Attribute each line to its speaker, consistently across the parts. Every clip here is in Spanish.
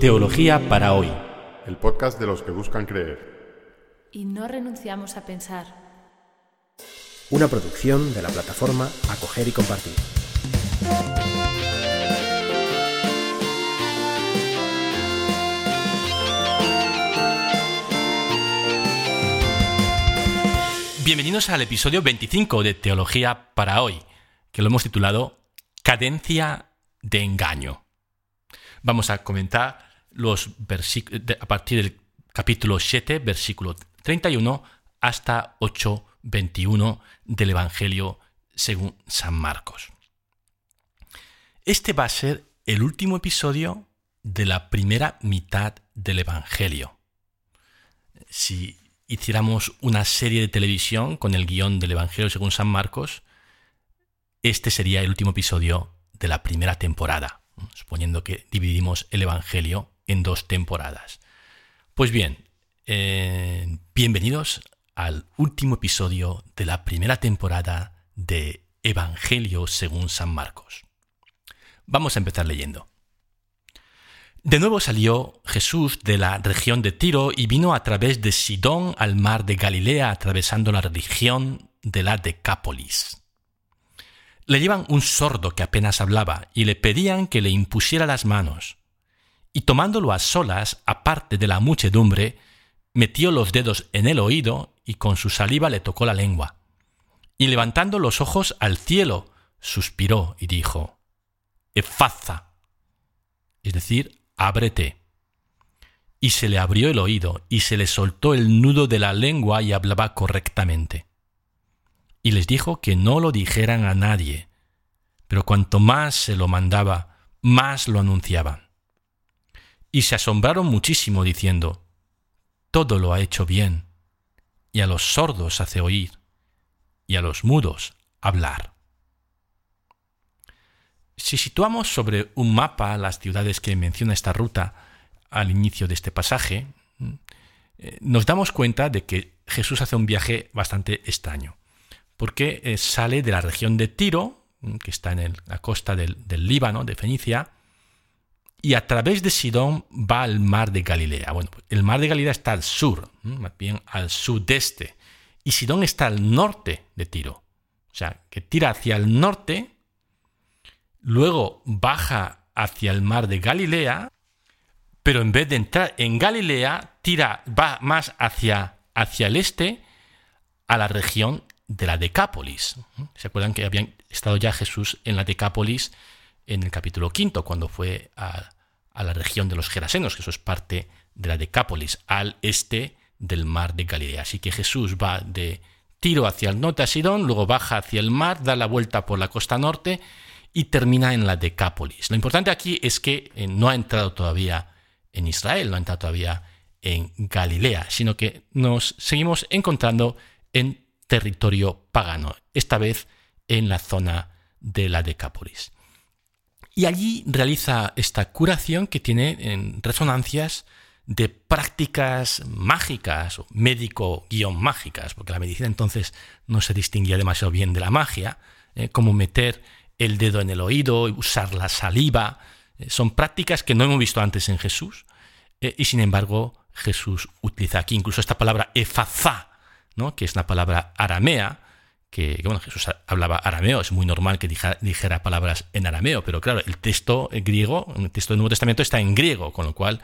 Speaker 1: Teología para hoy.
Speaker 2: El podcast de los que buscan creer.
Speaker 3: Y no renunciamos a pensar.
Speaker 4: Una producción de la plataforma Acoger y Compartir.
Speaker 1: Bienvenidos al episodio 25 de Teología para hoy, que lo hemos titulado Cadencia de engaño. Vamos a comentar los a partir del capítulo 7, versículo 31 hasta 8, 21 del Evangelio según San Marcos. Este va a ser el último episodio de la primera mitad del Evangelio. Si hiciéramos una serie de televisión con el guion del Evangelio según San Marcos, este sería el último episodio de la primera temporada, suponiendo que dividimos el Evangelio en dos temporadas. Pues bien, eh, bienvenidos al último episodio de la primera temporada de Evangelio según San Marcos. Vamos a empezar leyendo. De nuevo salió Jesús de la región de Tiro y vino a través de Sidón al mar de Galilea, atravesando la región de la Decápolis. Le llevan un sordo que apenas hablaba y le pedían que le impusiera las manos y tomándolo a solas, aparte de la muchedumbre, metió los dedos en el oído y con su saliva le tocó la lengua. Y levantando los ojos al cielo, suspiró y dijo, Efaza, es decir, ábrete. Y se le abrió el oído y se le soltó el nudo de la lengua y hablaba correctamente. Y les dijo que no lo dijeran a nadie, pero cuanto más se lo mandaba, más lo anunciaban y se asombraron muchísimo diciendo, Todo lo ha hecho bien, y a los sordos hace oír, y a los mudos hablar. Si situamos sobre un mapa las ciudades que menciona esta ruta al inicio de este pasaje, eh, nos damos cuenta de que Jesús hace un viaje bastante extraño, porque eh, sale de la región de Tiro, que está en la costa del Líbano, de Fenicia, y a través de Sidón va al mar de Galilea. Bueno, el mar de Galilea está al sur, más bien al sudeste, y Sidón está al norte de Tiro. O sea, que tira hacia el norte, luego baja hacia el mar de Galilea, pero en vez de entrar en Galilea, tira, va más hacia, hacia el este, a la región de la Decápolis. ¿Se acuerdan que habían estado ya Jesús en la Decápolis? En el capítulo quinto, cuando fue a, la región de los Gerasenos, que eso es parte de la Decápolis, al este del mar de Galilea. Así que Jesús va de Tiro hacia el norte a Sidón, luego baja hacia el mar, da la vuelta por la costa norte y termina en la Decápolis. Lo importante aquí es que eh, no ha entrado todavía en Israel, no ha entrado todavía en Galilea, sino que nos seguimos encontrando en territorio pagano, esta vez en la zona de la Decápolis. Y allí realiza esta curación que tiene resonancias de prácticas mágicas o médico-mágicas, porque la medicina entonces no se distinguía demasiado bien de la magia, eh, como meter el dedo en el oído, usar la saliva, eh, son prácticas que no hemos visto antes en Jesús, eh, y sin embargo Jesús utiliza aquí incluso esta palabra efazá, ¿no? que es una palabra aramea, que, bueno, Jesús hablaba arameo, es muy normal que dijera, palabras en arameo, pero claro, el texto griego, el texto del Nuevo Testamento está en griego, con lo cual,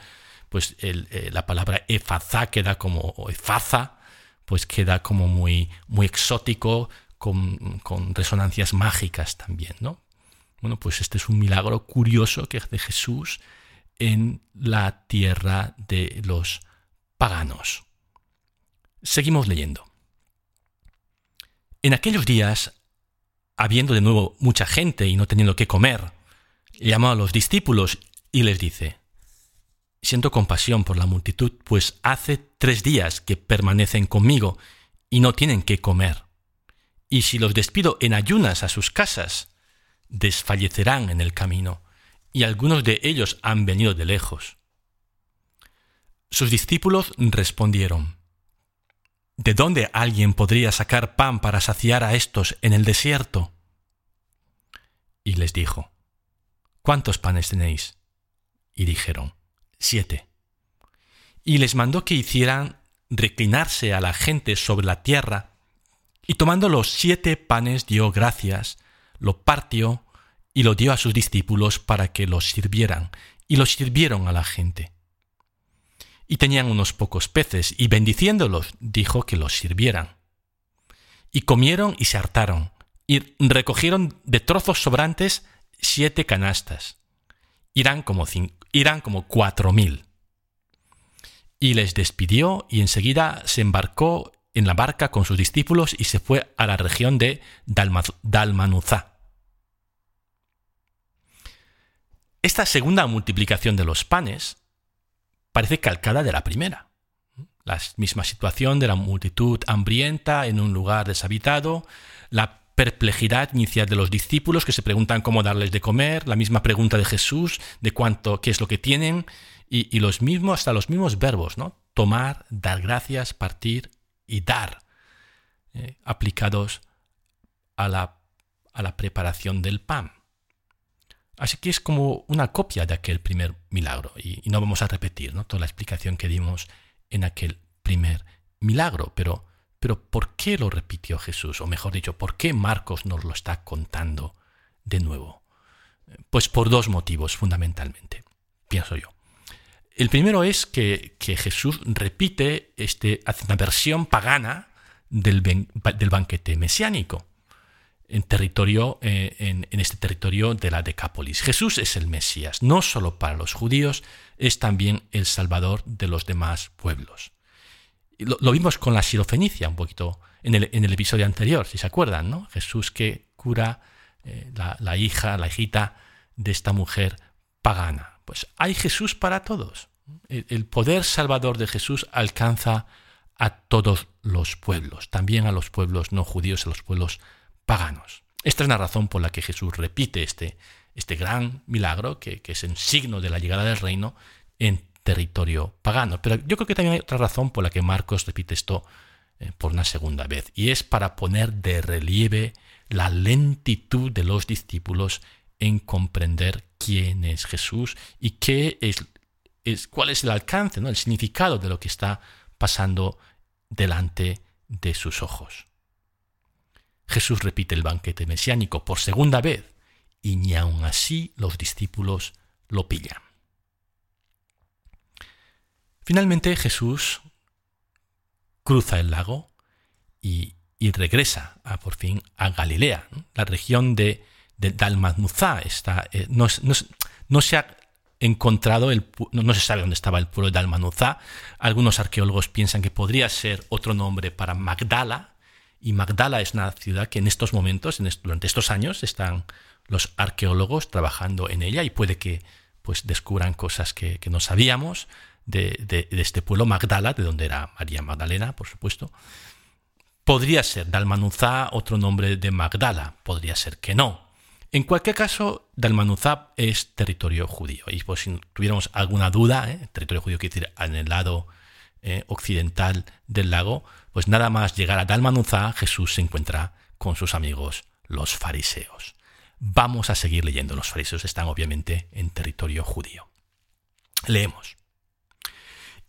Speaker 1: pues eh, la palabra efazá queda como, o efaza, pues queda como muy, muy exótico, con, con, resonancias mágicas también, ¿no? Bueno, pues este es un milagro curioso que hace Jesús en la tierra de los paganos. Seguimos leyendo. En aquellos días, habiendo de nuevo mucha gente y no teniendo qué comer, llamó a los discípulos y les dice, Siento compasión por la multitud, pues hace tres días que permanecen conmigo y no tienen qué comer. Y si los despido en ayunas a sus casas, desfallecerán en el camino, y algunos de ellos han venido de lejos. Sus discípulos respondieron, ¿De dónde alguien podría sacar pan para saciar a estos en el desierto? Y les dijo, ¿Cuántos panes tenéis? Y dijeron, siete. Y les mandó que hicieran reclinarse a la gente sobre la tierra, y tomando los siete panes dio gracias, lo partió y lo dio a sus discípulos para que los sirvieran, y los sirvieron a la gente. Y tenían unos pocos peces, y bendiciéndolos dijo que los sirvieran. Y comieron y se hartaron, y recogieron de trozos sobrantes siete canastas. Irán como, irán como cuatro mil. Y les despidió y enseguida se embarcó en la barca con sus discípulos y se fue a la región de Dalmanuzá. Esta segunda multiplicación de los panes parece calcada de la primera. La misma situación de la multitud hambrienta en un lugar deshabitado, la perplejidad inicial de los discípulos que se preguntan cómo darles de comer, la misma pregunta de Jesús de cuánto, qué es lo que tienen, y, los mismos, hasta los mismos verbos, ¿no? Tomar, dar gracias, partir y dar, eh, aplicados a la, a la preparación del pan. Así que es como una copia de aquel primer milagro. Y, no vamos a repetir ¿no? toda la explicación que dimos en aquel primer milagro, pero pero ¿por qué lo repitió Jesús? O mejor dicho, ¿por qué Marcos nos lo está contando de nuevo? Pues por dos motivos fundamentalmente, pienso yo. El primero es que, Jesús repite este, una versión pagana del, del banquete mesiánico en, territorio, eh, en, este territorio de la Decápolis. Jesús es el Mesías, no solo para los judíos, es también el Salvador de los demás pueblos. Lo, vimos con la sirofenicia un poquito en el, el, episodio anterior, si se acuerdan, ¿no? Jesús que cura eh, la, hija, la hijita de esta mujer pagana. Pues hay Jesús para todos. El, poder salvador de Jesús alcanza a todos los pueblos, también a los pueblos no judíos, a los pueblos paganos. Esta es la razón por la que Jesús repite este, este gran milagro, que, que es el signo de la llegada del reino, en territorio pagano. Pero yo creo que también hay otra razón por la que Marcos repite esto eh, por una segunda vez, y es para poner de relieve la lentitud de los discípulos en comprender quién es Jesús y qué es, es cuál es el alcance, ¿no? el significado de lo que está pasando delante de sus ojos. Jesús repite el banquete mesiánico por segunda vez y ni aun así los discípulos lo pillan. Finalmente Jesús cruza el lago y, regresa por fin a Galilea. La región de, de eh, no, se ha encontrado, el, no, se sabe dónde estaba el pueblo de Dalmanuzá. Algunos arqueólogos piensan que podría ser otro nombre para Magdala, y Magdala es una ciudad que en estos momentos, durante estos años, están los arqueólogos trabajando en ella y puede que pues descubran cosas que no sabíamos de, este pueblo, Magdala, de donde era María Magdalena, por supuesto. Podría ser Dalmanuzá otro nombre de Magdala, podría ser que no. En cualquier caso, Dalmanuzá es territorio judío. Y pues si tuviéramos alguna duda, ¿eh? territorio judío quiere decir en el lado eh, occidental del lago, pues nada más llegar a Dalmanuzá, Jesús se encuentra con sus amigos los fariseos. Vamos a seguir leyendo. Los fariseos están obviamente en territorio judío. Leemos.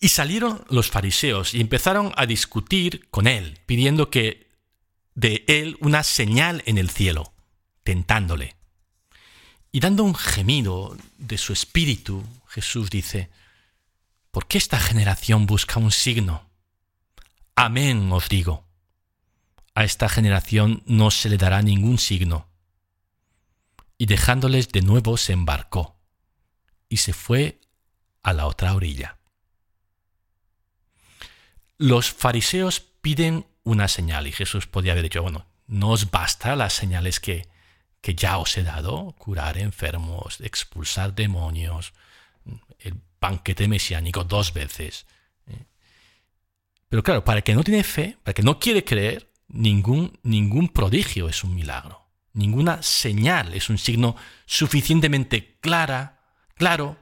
Speaker 1: Y salieron los fariseos y empezaron a discutir con él, pidiendo que de él una señal en el cielo, tentándole. Y dando un gemido de su espíritu, Jesús dice, ¿por qué esta generación busca un signo? Amén os digo, a esta generación no se le dará ningún signo. Y dejándoles de nuevo se embarcó y se fue a la otra orilla. Los fariseos piden una señal y Jesús podía haber dicho, bueno, no os basta las señales que, que ya os he dado, curar enfermos, expulsar demonios, el banquete mesiánico dos veces. Pero claro, para el que no tiene fe, para el que no quiere creer, ningún, ningún prodigio es un milagro. Ninguna señal es un signo suficientemente clara, claro,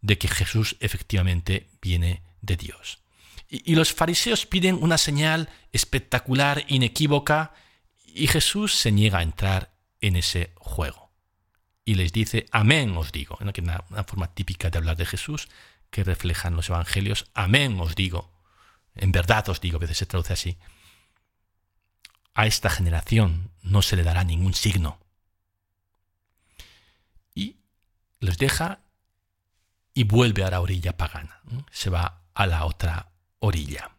Speaker 1: de que Jesús efectivamente viene de Dios. Y, los fariseos piden una señal espectacular, inequívoca, y Jesús se niega a entrar en ese juego. Y les dice, amén os digo, una, una forma típica de hablar de Jesús, que reflejan los evangelios. Amén os digo, en verdad os digo, a veces se traduce así. A esta generación no se le dará ningún signo. Y les deja y vuelve a la orilla pagana. Se va a la otra orilla.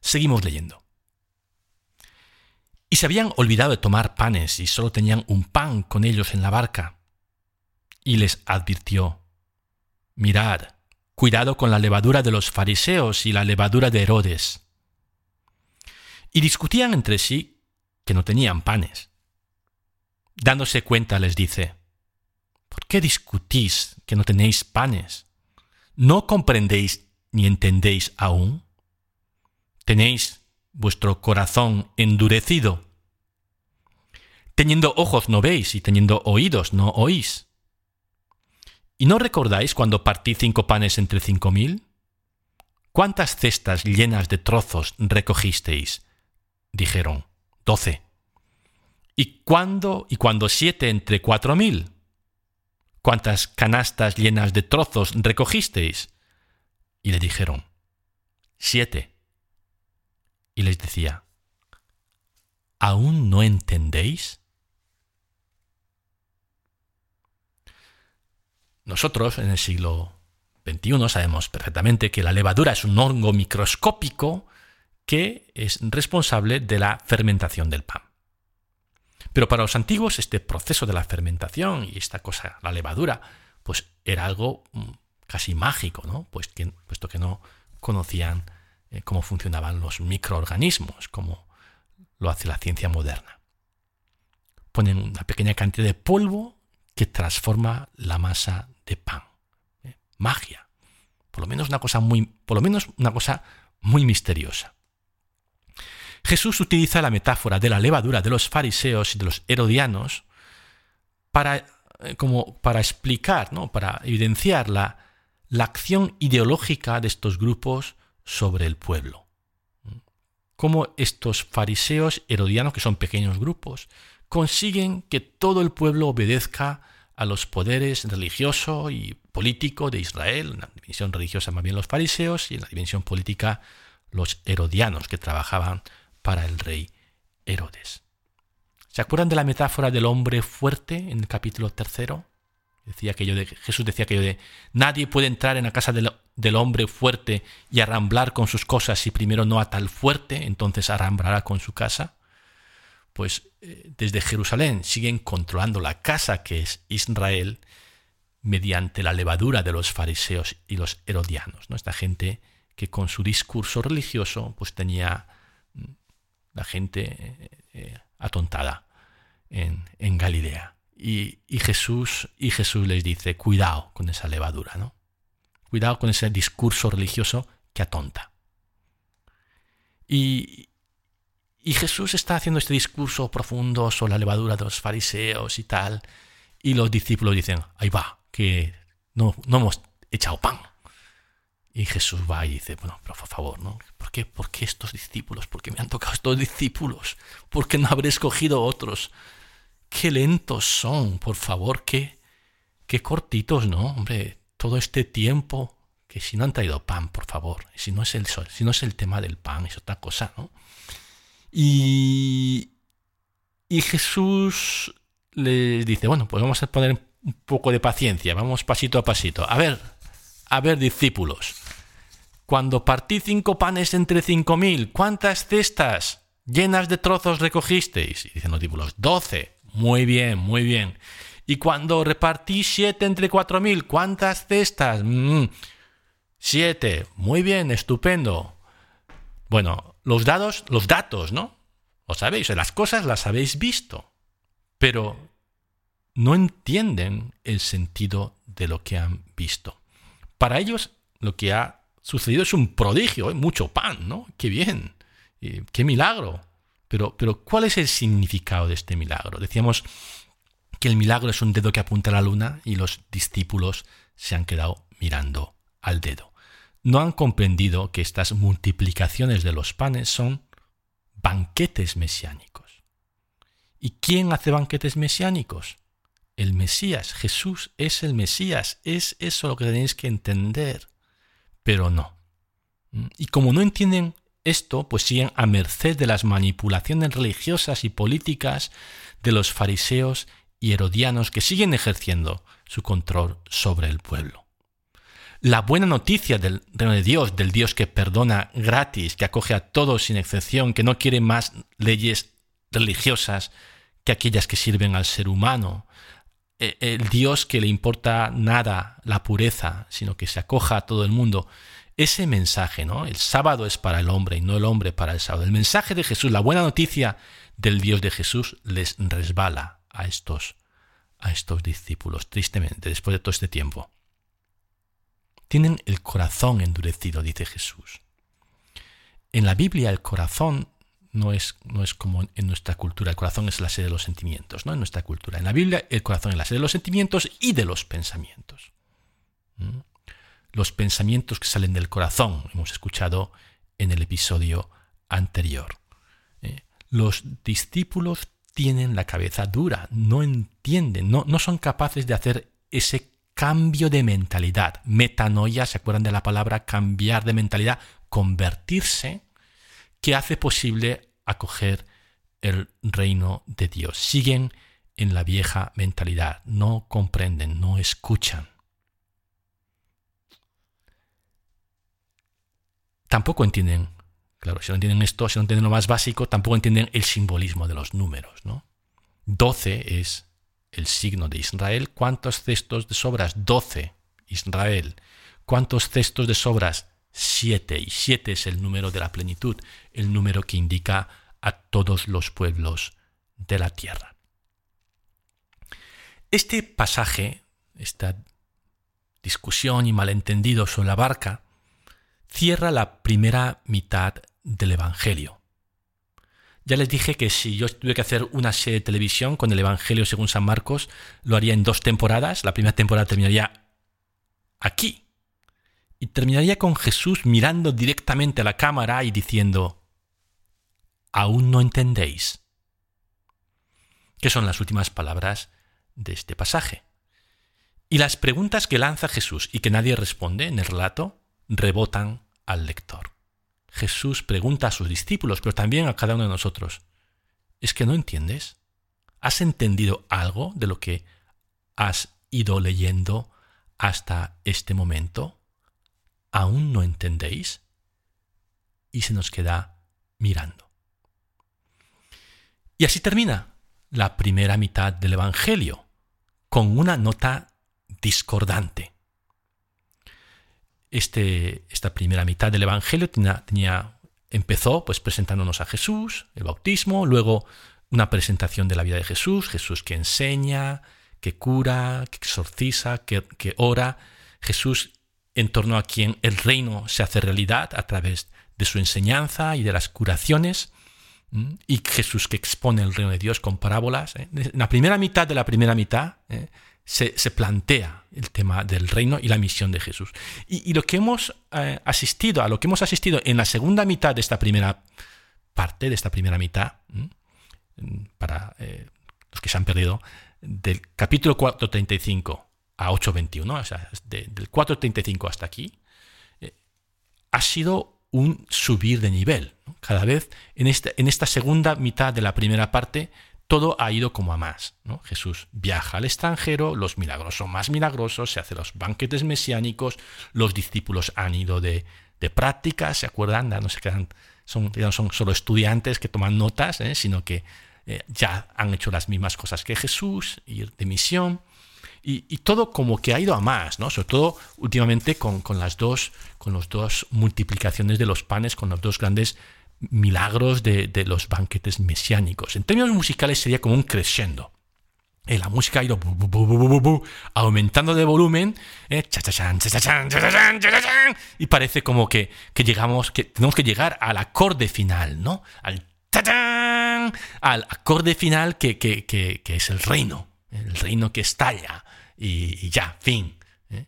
Speaker 1: Seguimos leyendo. Y se habían olvidado de tomar panes y solo tenían un pan con ellos en la barca. Y les advirtió, mirad, cuidado con la levadura de los fariseos y la levadura de Herodes. Y discutían entre sí que no tenían panes. Dándose cuenta les dice, ¿por qué discutís que no tenéis panes? ¿No comprendéis ni entendéis aún? ¿Tenéis vuestro corazón endurecido? Teniendo ojos no veis y teniendo oídos no oís. ¿Y no recordáis cuando partí cinco panes entre cinco mil? ¿Cuántas cestas llenas de trozos recogisteis? Dijeron, doce. ¿Y cuándo y cuando siete entre cuatro mil? ¿Cuántas canastas llenas de trozos recogisteis? Y le dijeron, siete. Y les decía, ¿aún no entendéis? Nosotros en el siglo XXI sabemos perfectamente que la levadura es un hongo microscópico que es responsable de la fermentación del pan. Pero para los antiguos este proceso de la fermentación y esta cosa, la levadura, pues era algo mm, casi mágico, ¿no? Pues puesto que no conocían eh, cómo funcionaban los microorganismos, como lo hace la ciencia moderna. Ponen una pequeña cantidad de polvo que transforma la masa de pan. ¿eh? Magia. Por lo menos una cosa muy, por lo menos una cosa muy misteriosa. Jesús utiliza la metáfora de la levadura de los fariseos y de los herodianos para, eh, como para explicar, ¿no? para evidenciar la, la acción ideológica de estos grupos sobre el pueblo. Cómo estos fariseos herodianos, que son pequeños grupos, consiguen que todo el pueblo obedezca a los poderes religioso y político de Israel, en la dimensión religiosa más bien los fariseos y en la dimensión política los herodianos que trabajaban para el rey Herodes. ¿Se acuerdan de la metáfora del hombre fuerte en el capítulo tercero? Decía aquello de, Jesús decía aquello de nadie puede entrar en la casa del, hombre fuerte y arramblar con sus cosas si primero no ata al fuerte, entonces arramblará con su casa. Pues eh, desde Jerusalén siguen controlando la casa que es Israel mediante la levadura de los fariseos y los herodianos, ¿no? Esta gente que con su discurso religioso pues tenía mm, la gente eh, eh, atontada en, en Galilea. Y, Jesús, y Jesús les dice, cuidado con esa levadura, ¿no? Cuidado con ese discurso religioso que atonta. Y, y Jesús está haciendo este discurso profundo sobre la levadura de los fariseos y tal. Y los discípulos dicen, ahí va, que no, no hemos echado pan. Y Jesús va y dice, bueno, pero por favor, ¿no? ¿Por qué, ¿Por qué estos discípulos? ¿Por qué me han tocado estos discípulos? ¿Por qué no habré escogido otros? qué lentos son, por favor, qué, qué cortitos, ¿no? Hombre, todo este tiempo, que si no han traído pan, por favor, si no es el, si no es el tema del pan, es otra cosa, ¿no? Y, y Jesús les dice, bueno, pues vamos a poner un poco de paciencia, vamos pasito a pasito. A ver, a ver, discípulos, cuando partí cinco panes entre cinco mil, ¿cuántas cestas llenas de trozos recogisteis? Y dicen los discípulos, doce. Muy bien, muy bien. Y cuando repartí siete entre cuatro mil, ¿cuántas cestas? Mm, siete. Muy bien, estupendo. Bueno, los dados, los datos, ¿no? Lo sabéis, las cosas las habéis visto, pero no entienden el sentido de lo que han visto. Para ellos lo que ha sucedido es un prodigio, ¿eh? mucho pan, ¿no? Qué bien, qué milagro. Pero, ¿cuál es el significado de este milagro? Decíamos que el milagro es un dedo que apunta a la luna y los discípulos se han quedado mirando al dedo. No han comprendido que estas multiplicaciones de los panes son banquetes mesiánicos. ¿Y quién hace banquetes mesiánicos? el Mesías. Jesús es el Mesías. Es eso lo que tenéis que entender. Pero no. Y como no entienden esto, pues siguen a merced de las manipulaciones religiosas y políticas de los fariseos y herodianos que siguen ejerciendo su control sobre el pueblo. La buena noticia del reino de Dios, del Dios que perdona gratis, que acoge a todos sin excepción, que no quiere más leyes religiosas que aquellas que sirven al ser humano, e, el Dios que le importa nada la pureza, sino que se acoja a todo el mundo. Ese mensaje, ¿no? El sábado es para el hombre y no el hombre para el sábado. El mensaje de Jesús, la buena noticia del Dios de Jesús les resbala a estos a estos discípulos, tristemente, después de todo este tiempo. Tienen el corazón endurecido, dice Jesús. En la Biblia el corazón no es, no es como en nuestra cultura, el corazón es la sede de los sentimientos, ¿no? En nuestra cultura. En la Biblia el corazón es la sede de los sentimientos y de los pensamientos. ¿Mm? Los pensamientos que salen del corazón, hemos escuchado en el episodio anterior. ¿eh? Los discípulos tienen la cabeza dura, no entienden, no, no son capaces de hacer ese cambio de mentalidad. Metanoia, ¿se acuerdan de la palabra cambiar de mentalidad? Convertirse, que hace posible acoger el reino de Dios. Siguen en la vieja mentalidad, no comprenden, no escuchan. Tampoco entienden Claro, si no entienden esto, si no entienden lo más básico, tampoco entienden el simbolismo de los números. ¿no? 12 es el signo de Israel. ¿Cuántos cestos de sobras? 12. Israel. ¿Cuántos cestos de sobras? 7. Y 7 es el número de la plenitud, el número que indica a todos los pueblos de la tierra. Este pasaje, esta discusión y malentendido sobre la barca, cierra la primera mitad del Evangelio. Ya les dije que si yo tuve que hacer una serie de televisión con el Evangelio según San Marcos, lo haría en dos temporadas. La primera temporada terminaría aquí. Y terminaría con Jesús mirando directamente a la cámara y diciendo, ¿aún no entendéis? Que son las últimas palabras de este pasaje. Y las preguntas que lanza Jesús y que nadie responde en el relato rebotan al lector. Jesús pregunta a sus discípulos, pero también a cada uno de nosotros, ¿es que no entiendes? ¿Has entendido algo de lo que has ido leyendo hasta este momento? ¿Aún no entendéis? Y se nos queda mirando. Y así termina la primera mitad del Evangelio, con una nota discordante este, esta primera mitad del Evangelio tenía, empezó pues presentándonos a Jesús, el bautismo, luego una presentación de la vida de Jesús, Jesús que enseña, que cura, que exorciza, que, que ora, Jesús en torno a quien el reino se hace realidad a través de su enseñanza y de las curaciones, y Jesús que expone el reino de Dios con parábolas. ¿eh? En la primera mitad de la primera mitad, se, plantea el tema del reino y la misión de Jesús. Y, lo que hemos eh, asistido, a lo que hemos asistido en la segunda mitad de esta primera parte, de esta primera mitad, para eh, los que se han perdido, del capítulo 4.35 a 8.21, o sea, del 4.35 hasta aquí, eh, ha sido un subir de nivel. Cada vez en esta, en esta segunda mitad de la primera parte todo ha ido como a más. ¿no? Jesús viaja al extranjero, los milagros son más milagrosos, se hacen los banquetes mesiánicos, los discípulos han ido de, de práctica, ¿se acuerdan? No se quedan, son, no son solo estudiantes que toman notas, ¿eh? sino que eh, ya han hecho las mismas cosas que Jesús, ir de misión. Y, todo como que ha ido a más, ¿no? Sobre todo últimamente con, con las dos, con las dos multiplicaciones de los panes, con los dos grandes milagros de, los banquetes mesiánicos. En términos musicales sería como un crescendo. Eh, la música ha ido aumentando de volumen y parece como que, llegamos, que tenemos que llegar al acorde final, ¿no? Al, al acorde final que, que, es el reino, el reino que estalla y, ya, fin. ¿eh?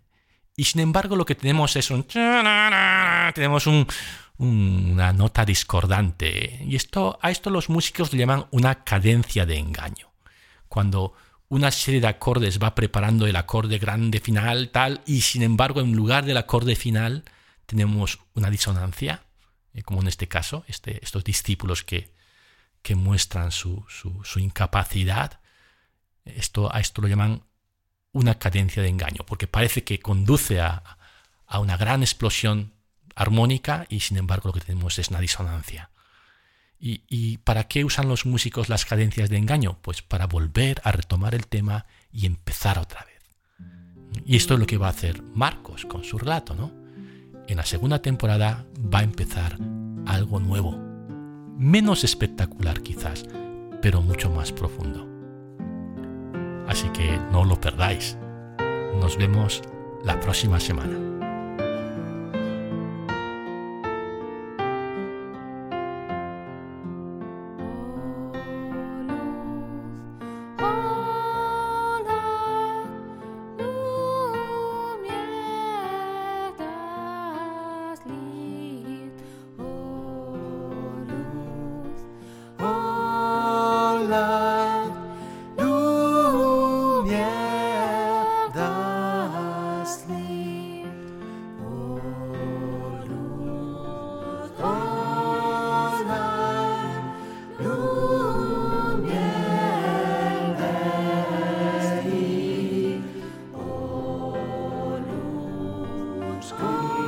Speaker 1: Y sin embargo lo que tenemos es un... Tenemos un, una nota discordante. Y esto, a esto los músicos le llaman una cadencia de engaño. Cuando una serie de acordes va preparando el acorde grande final, tal, y sin embargo en lugar del acorde final tenemos una disonancia, eh, como en este caso, este, estos discípulos que, que muestran su, su, incapacidad. Esto, a esto lo llaman una cadencia de engaño, porque parece que conduce a, a una gran explosión armónica y sin embargo lo que tenemos es una disonancia. ¿Y, para qué usan los músicos las cadencias de engaño? Pues para volver a retomar el tema y empezar otra vez. Y esto es lo que va a hacer Marcos con su relato, ¿no? En la segunda temporada va a empezar algo nuevo, menos espectacular quizás, pero mucho más profundo. Así que no lo perdáis. Nos vemos la próxima semana. school.